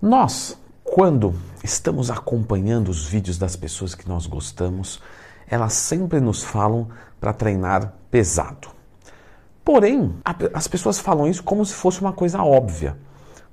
Nós, quando estamos acompanhando os vídeos das pessoas que nós gostamos, elas sempre nos falam para treinar pesado. Porém, as pessoas falam isso como se fosse uma coisa óbvia.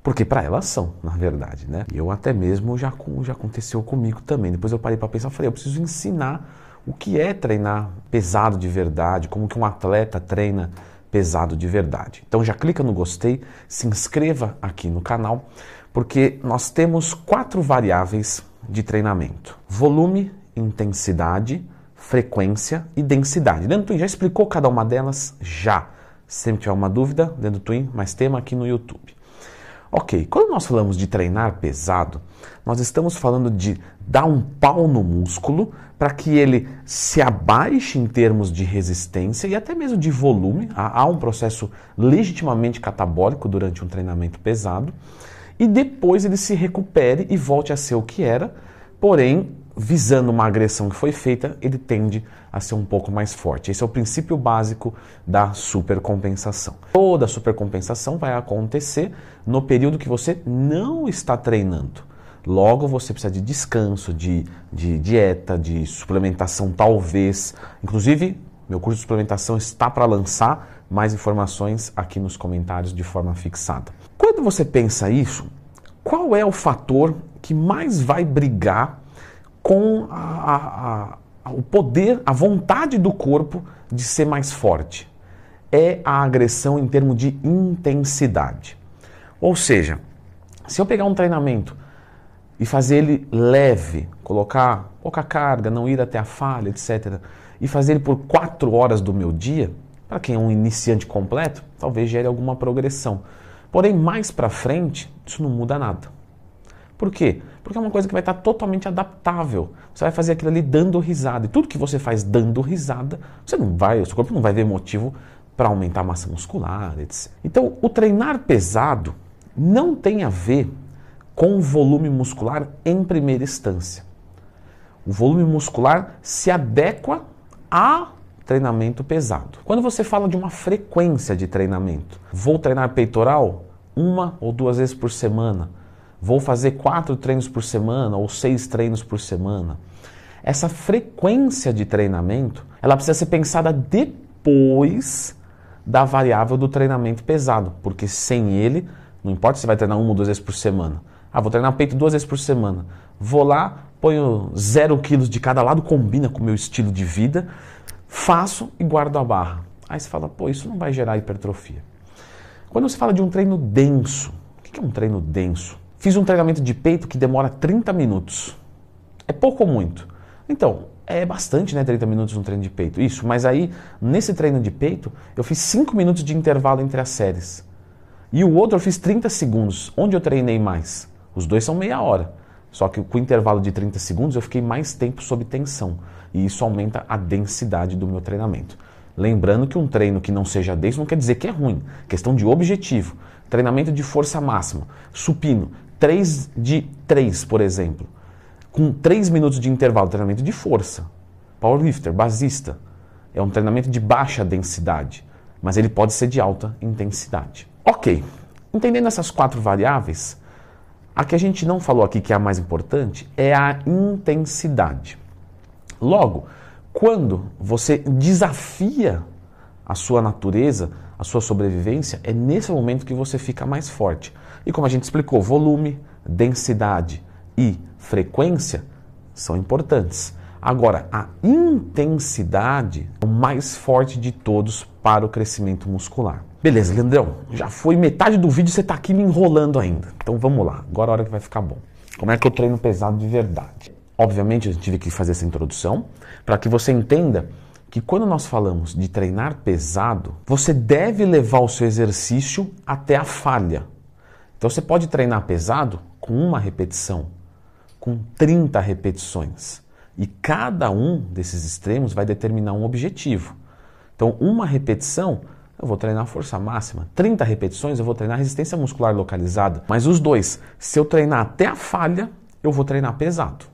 Porque para elas são, na verdade, né? Eu até mesmo já, já aconteceu comigo também. Depois eu parei para pensar, falei, eu preciso ensinar o que é treinar pesado de verdade, como que um atleta treina pesado de verdade. Então já clica no gostei, se inscreva aqui no canal, porque nós temos quatro variáveis de treinamento: volume, intensidade, frequência e densidade. Dentro do Twin já explicou cada uma delas? Já. Se sempre tiver uma dúvida, dentro do Twin, mais tema aqui no YouTube. Ok, quando nós falamos de treinar pesado, nós estamos falando de dar um pau no músculo para que ele se abaixe em termos de resistência e até mesmo de volume. Há um processo legitimamente catabólico durante um treinamento pesado e depois ele se recupere e volte a ser o que era, porém visando uma agressão que foi feita, ele tende a ser um pouco mais forte. Esse é o princípio básico da supercompensação. Toda supercompensação vai acontecer no período que você não está treinando. Logo, você precisa de descanso, de, de dieta, de suplementação, talvez. Inclusive, meu curso de suplementação está para lançar mais informações aqui nos comentários de forma fixada. Quando você pensa isso, qual é o fator que mais vai brigar com a, a, a, o poder, a vontade do corpo de ser mais forte. É a agressão em termos de intensidade. Ou seja, se eu pegar um treinamento e fazer ele leve, colocar pouca carga, não ir até a falha, etc., e fazer ele por quatro horas do meu dia, para quem é um iniciante completo, talvez gere alguma progressão. Porém, mais para frente, isso não muda nada. Por quê? Porque é uma coisa que vai estar totalmente adaptável. Você vai fazer aquilo ali dando risada. E tudo que você faz dando risada, você não vai, o seu corpo não vai ver motivo para aumentar a massa muscular, etc. Então, o treinar pesado não tem a ver com o volume muscular em primeira instância. O volume muscular se adequa a treinamento pesado. Quando você fala de uma frequência de treinamento, vou treinar peitoral uma ou duas vezes por semana vou fazer quatro treinos por semana ou seis treinos por semana. Essa frequência de treinamento, ela precisa ser pensada depois da variável do treinamento pesado, porque sem ele, não importa se vai treinar uma ou duas vezes por semana. Ah, vou treinar peito duas vezes por semana. Vou lá, ponho zero quilos de cada lado, combina com o meu estilo de vida, faço e guardo a barra. Aí você fala, pô, isso não vai gerar hipertrofia. Quando você fala de um treino denso, o que é um treino denso? Fiz um treinamento de peito que demora 30 minutos. É pouco ou muito? Então, é bastante, né? 30 minutos um treino de peito. Isso, mas aí, nesse treino de peito, eu fiz 5 minutos de intervalo entre as séries. E o outro eu fiz 30 segundos. Onde eu treinei mais? Os dois são meia hora. Só que com o intervalo de 30 segundos eu fiquei mais tempo sob tensão. E isso aumenta a densidade do meu treinamento. Lembrando que um treino que não seja denso não quer dizer que é ruim. Questão de objetivo. Treinamento de força máxima, supino, 3 de 3, por exemplo, com 3 minutos de intervalo, treinamento de força. Powerlifter, basista, é um treinamento de baixa densidade, mas ele pode ser de alta intensidade. Ok, entendendo essas quatro variáveis, a que a gente não falou aqui que é a mais importante é a intensidade. Logo, quando você desafia a sua natureza, a sua sobrevivência, é nesse momento que você fica mais forte. E como a gente explicou, volume, densidade e frequência são importantes. Agora, a intensidade é o mais forte de todos para o crescimento muscular. Beleza, Leandrão, já foi metade do vídeo, você está aqui me enrolando ainda. Então vamos lá, agora é a hora que vai ficar bom. Como é que eu treino pesado de verdade? Obviamente, eu tive que fazer essa introdução para que você entenda que quando nós falamos de treinar pesado, você deve levar o seu exercício até a falha. Então você pode treinar pesado com uma repetição, com 30 repetições. E cada um desses extremos vai determinar um objetivo. Então, uma repetição, eu vou treinar força máxima. 30 repetições, eu vou treinar resistência muscular localizada. Mas os dois, se eu treinar até a falha, eu vou treinar pesado.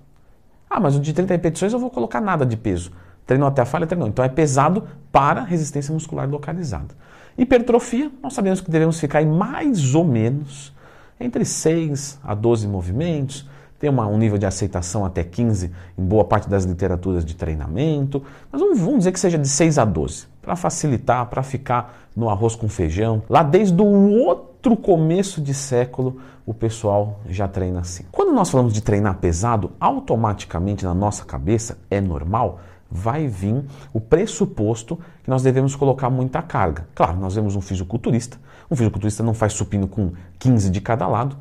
Ah, mas o de 30 repetições eu vou colocar nada de peso. Treinou até a falha, treinou. Então é pesado para resistência muscular localizada. Hipertrofia, nós sabemos que devemos ficar em mais ou menos entre 6 a 12 movimentos, tem uma, um nível de aceitação até 15 em boa parte das literaturas de treinamento, mas vamos, vamos dizer que seja de 6 a 12, para facilitar, para ficar no arroz com feijão. Lá desde o outro começo de século, o pessoal já treina assim. Quando nós falamos de treinar pesado, automaticamente na nossa cabeça é normal vai vir o pressuposto que nós devemos colocar muita carga. Claro, nós vemos um fisiculturista, um fisiculturista não faz supino com 15 de cada lado,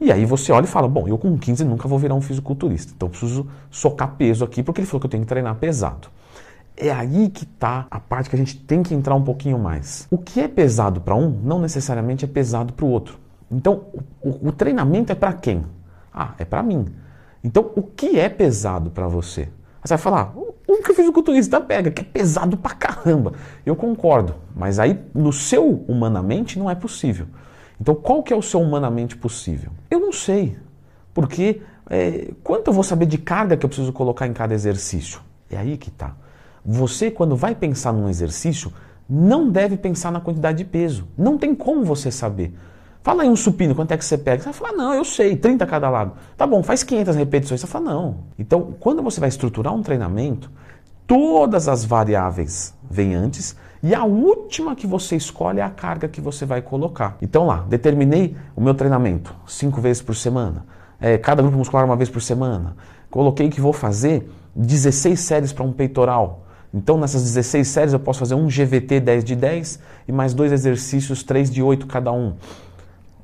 e aí você olha e fala, bom, eu com 15 nunca vou virar um fisiculturista, então preciso socar peso aqui porque ele falou que eu tenho que treinar pesado. É aí que está a parte que a gente tem que entrar um pouquinho mais. O que é pesado para um não necessariamente é pesado para o outro. Então, o, o treinamento é para quem? Ah, é para mim. Então, o que é pesado para você? Você vai falar, o que o fisiculturista pega, que é pesado pra caramba. Eu concordo, mas aí no seu humanamente não é possível. Então, qual que é o seu humanamente possível? Eu não sei. Porque é, quanto eu vou saber de carga que eu preciso colocar em cada exercício? É aí que está. Você, quando vai pensar num exercício, não deve pensar na quantidade de peso. Não tem como você saber. Fala aí um supino, quanto é que você pega? Você vai falar, não, eu sei, 30 cada lado. Tá bom, faz 500 repetições. Você fala, não. Então, quando você vai estruturar um treinamento, todas as variáveis vêm antes e a última que você escolhe é a carga que você vai colocar. Então lá, determinei o meu treinamento cinco vezes por semana, é, cada grupo muscular uma vez por semana. Coloquei que vou fazer 16 séries para um peitoral. Então nessas 16 séries eu posso fazer um GVT 10 de 10 e mais dois exercícios 3 de 8 cada um.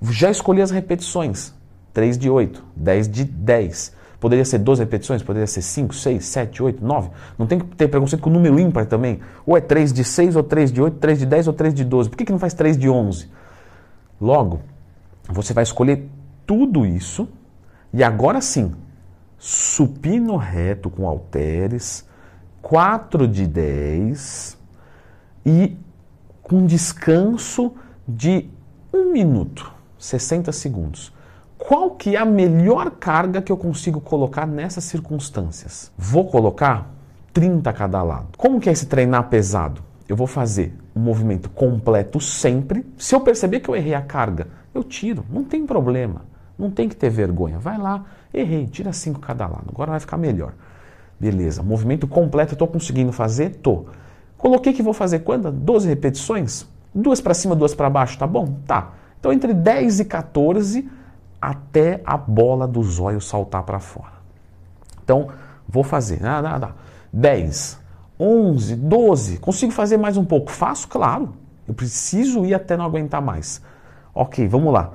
Já escolhi as repetições, 3 de 8, 10 de 10. Poderia ser 12 repetições, poderia ser 5, 6, 7, 8, 9. Não tem que ter preconceito com o número ímpar também. Ou é 3 de 6, ou 3 de 8, 3 de 10 ou 3 de 12. Por que, que não faz 3 de 11? Logo, você vai escolher tudo isso e agora sim, supino reto com halteres, 4 de 10 e com descanso de 1 minuto, 60 segundos qual que é a melhor carga que eu consigo colocar nessas circunstâncias? Vou colocar 30 a cada lado. Como que é esse treinar pesado? Eu vou fazer um movimento completo sempre. Se eu perceber que eu errei a carga, eu tiro, não tem problema. Não tem que ter vergonha. Vai lá, errei, tira 5 cada lado. Agora vai ficar melhor. Beleza, movimento completo, estou conseguindo fazer? Tô. Coloquei que vou fazer quando? 12 repetições? Duas para cima, duas para baixo, tá bom? Tá. Então entre 10 e 14 até a bola do zóio saltar para fora. Então, vou fazer. Ah, dá, dá. 10, 11, 12. Consigo fazer mais um pouco? Faço, claro. Eu preciso ir até não aguentar mais. Ok, vamos lá.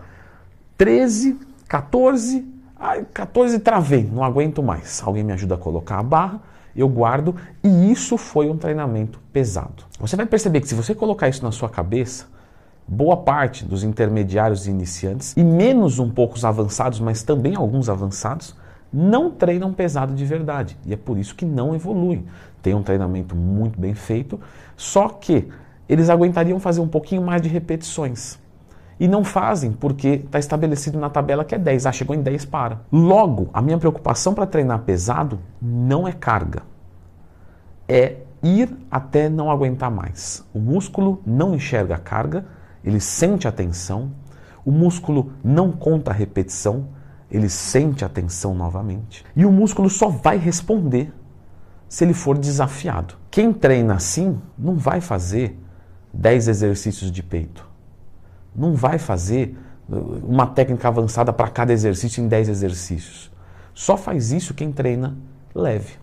13, 14. Ai, 14 travei, não aguento mais. Alguém me ajuda a colocar a barra, eu guardo. E isso foi um treinamento pesado. Você vai perceber que se você colocar isso na sua cabeça, boa parte dos intermediários e iniciantes, e menos um pouco os avançados, mas também alguns avançados, não treinam pesado de verdade. E é por isso que não evoluem. Tem um treinamento muito bem feito, só que eles aguentariam fazer um pouquinho mais de repetições. E não fazem porque está estabelecido na tabela que é 10. Ah, chegou em 10, para. Logo, a minha preocupação para treinar pesado não é carga. É ir até não aguentar mais. O músculo não enxerga a carga, ele sente a tensão, o músculo não conta a repetição, ele sente a tensão novamente. E o músculo só vai responder se ele for desafiado. Quem treina assim não vai fazer 10 exercícios de peito. Não vai fazer uh, uma técnica avançada para cada exercício em 10 exercícios. Só faz isso quem treina leve.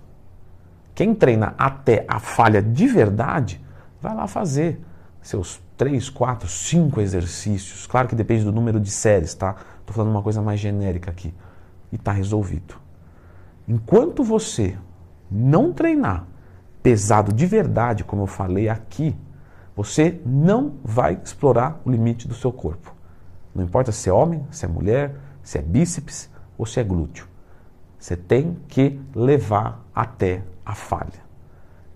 Quem treina até a falha de verdade, vai lá fazer seus três, quatro, cinco exercícios. Claro que depende do número de séries, tá? Estou falando uma coisa mais genérica aqui. E está resolvido. Enquanto você não treinar pesado de verdade, como eu falei aqui, você não vai explorar o limite do seu corpo. Não importa se é homem, se é mulher, se é bíceps ou se é glúteo. Você tem que levar até a falha.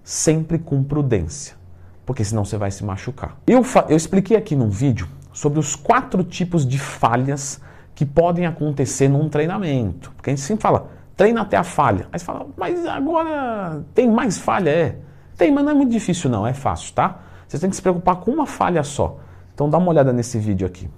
Sempre com prudência porque senão você vai se machucar. Eu, eu expliquei aqui num vídeo sobre os quatro tipos de falhas que podem acontecer num treinamento. Porque a gente sempre fala, treina até a falha. Aí você fala, mas agora tem mais falha? É. Tem, mas não é muito difícil não, é fácil, tá? Você tem que se preocupar com uma falha só. Então dá uma olhada nesse vídeo aqui.